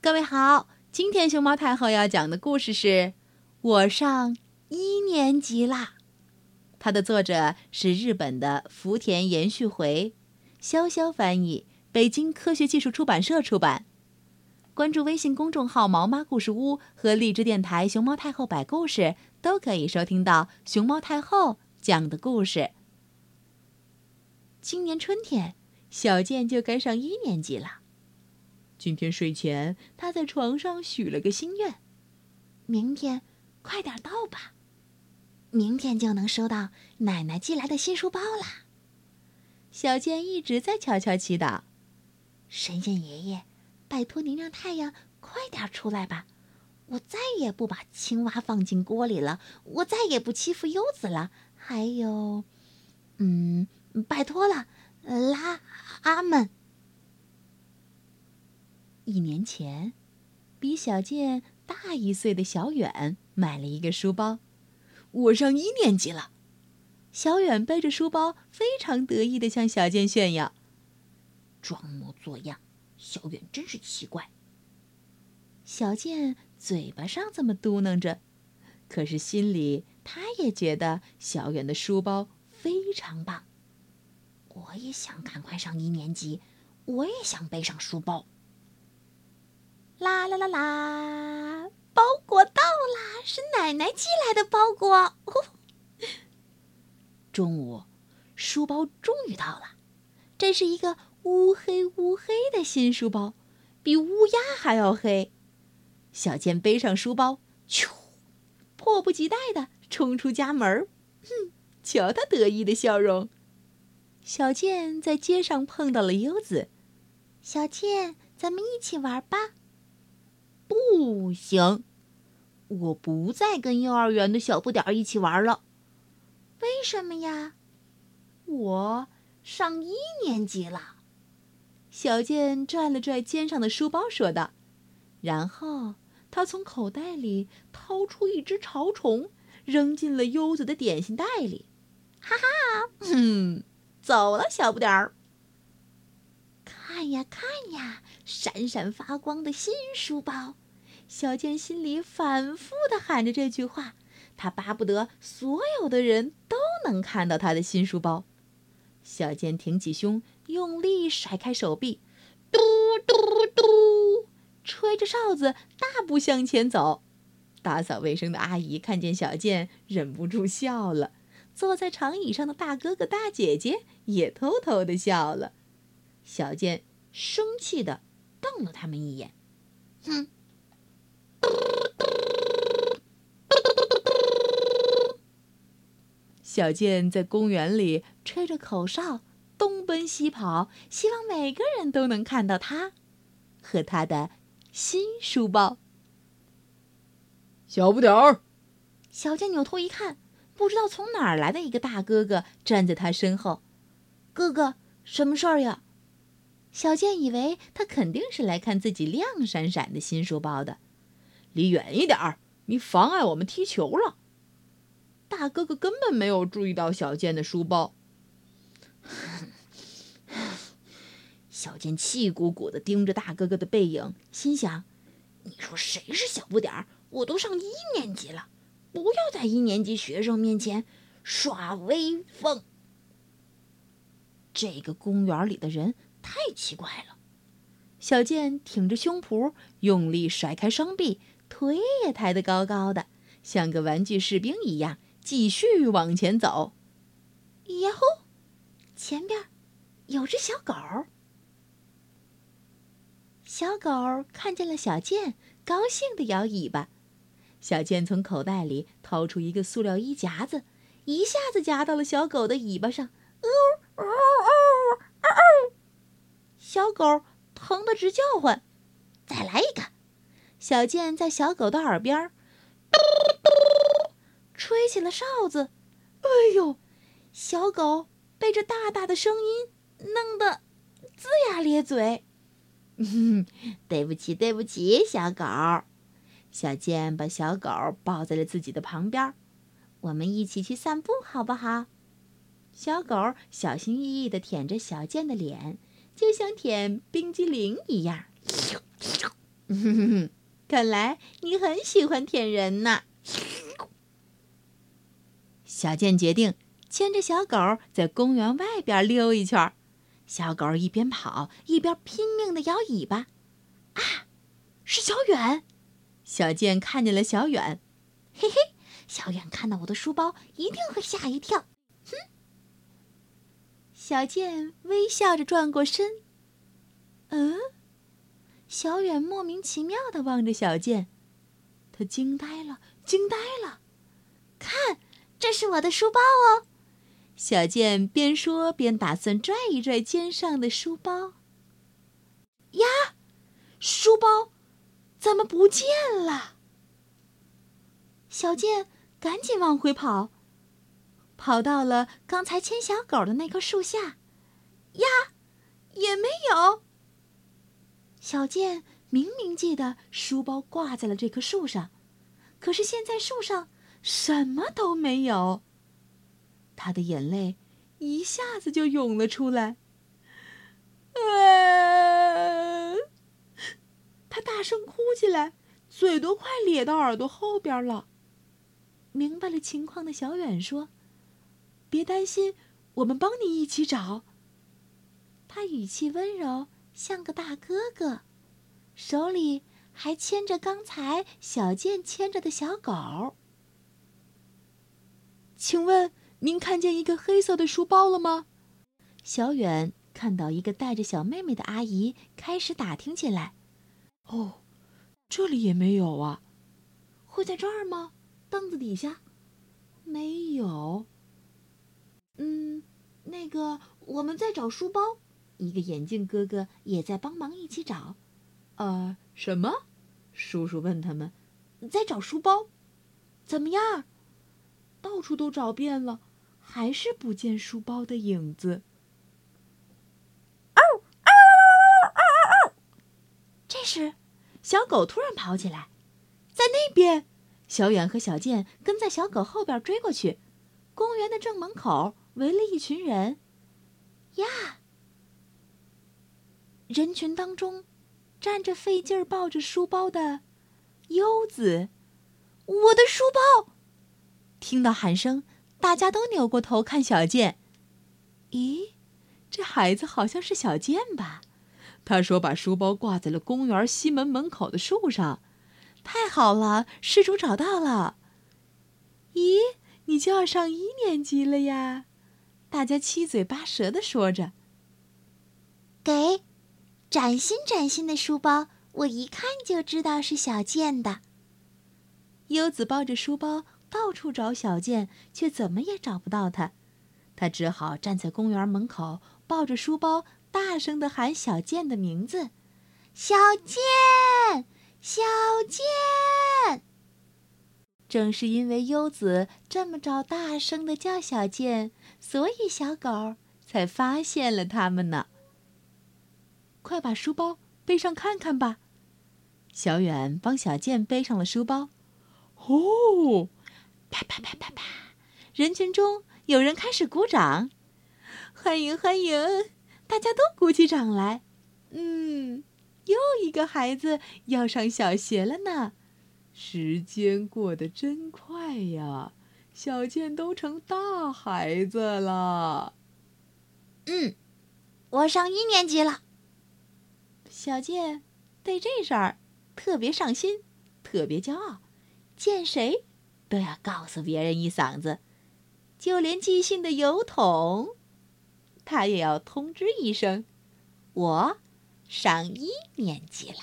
各位好，今天熊猫太后要讲的故事是《我上一年级啦》。它的作者是日本的福田延续回，潇潇翻译，北京科学技术出版社出版。关注微信公众号“毛妈故事屋”和荔枝电台“熊猫太后摆故事”，都可以收听到熊猫太后讲的故事。今年春天，小健就该上一年级了。今天睡前，他在床上许了个心愿：明天快点到吧，明天就能收到奶奶寄来的新书包啦。小健一直在悄悄祈祷：神仙爷爷，拜托您让太阳快点出来吧！我再也不把青蛙放进锅里了，我再也不欺负柚子了。还有，嗯，拜托了，拉阿门。一年前，比小健大一岁的小远买了一个书包。我上一年级了。小远背着书包，非常得意的向小健炫耀。装模作样，小远真是奇怪。小健嘴巴上这么嘟囔着，可是心里他也觉得小远的书包非常棒。我也想赶快上一年级，我也想背上书包。啦啦啦啦！包裹到啦，是奶奶寄来的包裹。中午，书包终于到了。这是一个乌黑乌黑的新书包，比乌鸦还要黑。小健背上书包，咻，迫不及待的冲出家门。哼，瞧他得意的笑容。小健在街上碰到了优子。小健，咱们一起玩吧。不行，我不再跟幼儿园的小不点儿一起玩了。为什么呀？我上一年级了。小健拽了拽肩上的书包，说道。然后他从口袋里掏出一只潮虫，扔进了优子的点心袋里。哈哈，嗯，走了，小不点儿。看呀看呀，闪闪发光的新书包，小健心里反复的喊着这句话。他巴不得所有的人都能看到他的新书包。小健挺起胸，用力甩开手臂，嘟嘟嘟，吹着哨子大步向前走。打扫卫生的阿姨看见小健，忍不住笑了。坐在长椅上的大哥哥大姐姐也偷偷的笑了。小健。生气的瞪了他们一眼，哼！小健在公园里吹着口哨，东奔西跑，希望每个人都能看到他和他的新书包。小不点儿，小健扭头一看，不知道从哪儿来的一个大哥哥站在他身后。哥哥，什么事儿呀？小健以为他肯定是来看自己亮闪闪的新书包的，离远一点儿，你妨碍我们踢球了。大哥哥根本没有注意到小健的书包。小健气鼓鼓地盯着大哥哥的背影，心想：“你说谁是小不点儿？我都上一年级了，不要在一年级学生面前耍威风。”这个公园里的人。太奇怪了，小健挺着胸脯，用力甩开双臂，腿也抬得高高的，像个玩具士兵一样，继续往前走。呀呼！前边有只小狗。小狗看见了小健，高兴地摇尾巴。小健从口袋里掏出一个塑料衣夹子，一下子夹到了小狗的尾巴上。哦哦哦哦哦！小狗疼得直叫唤，再来一个！小健在小狗的耳边嘟嘟吹起了哨子。哎呦，小狗被这大大的声音弄得龇牙咧嘴。对不起，对不起，小狗。小健把小狗抱在了自己的旁边，我们一起去散步，好不好？小狗小心翼翼地舔着小健的脸。就像舔冰激凌一样，哼哼哼看来你很喜欢舔人呢。小健决定牵着小狗在公园外边溜一圈。小狗一边跑一边拼命的摇尾巴。啊，是小远！小健看见了小远，嘿嘿，小远看到我的书包一定会吓一跳。哼！小健微笑着转过身。嗯？小远莫名其妙的望着小健，他惊呆了，惊呆了！看，这是我的书包哦！小健边说边打算拽一拽肩上的书包。呀，书包怎么不见了？小健赶紧往回跑，跑到了刚才牵小狗的那棵树下。呀，也没有。小健明明记得书包挂在了这棵树上，可是现在树上什么都没有。他的眼泪一下子就涌了出来。啊！他大声哭起来，嘴都快咧到耳朵后边了。明白了情况的小远说：“别担心，我们帮你一起找。”他语气温柔。像个大哥哥，手里还牵着刚才小健牵着的小狗。请问您看见一个黑色的书包了吗？小远看到一个带着小妹妹的阿姨开始打听起来。哦，这里也没有啊。会在这儿吗？凳子底下？没有。嗯，那个我们在找书包。一个眼镜哥哥也在帮忙一起找，呃，什么？叔叔问他们，在找书包，怎么样？到处都找遍了，还是不见书包的影子。嗷嗷嗷嗷嗷！这时，小狗突然跑起来，在那边。小远和小健跟在小狗后边追过去。公园的正门口围了一群人，呀！人群当中，站着费劲儿抱着书包的优子。我的书包！听到喊声，大家都扭过头看小健。咦，这孩子好像是小健吧？他说把书包挂在了公园西门门口的树上。太好了，失主找到了。咦，你就要上一年级了呀？大家七嘴八舌的说着。给。崭新崭新的书包，我一看就知道是小健的。优子抱着书包到处找小健，却怎么也找不到他。他只好站在公园门口，抱着书包，大声的喊小健的名字：“小健，小健！”正是因为优子这么着大声的叫小健，所以小狗才发现了他们呢。快把书包背上看看吧！小远帮小健背上了书包。哦，啪啪啪啪啪！人群中有人开始鼓掌，欢迎欢迎！大家都鼓起掌来。嗯，又一个孩子要上小学了呢。时间过得真快呀，小健都成大孩子了。嗯，我上一年级了。小健对这事儿特别上心，特别骄傲，见谁都要告诉别人一嗓子，就连寄信的邮筒，他也要通知一声：“我上一年级了。”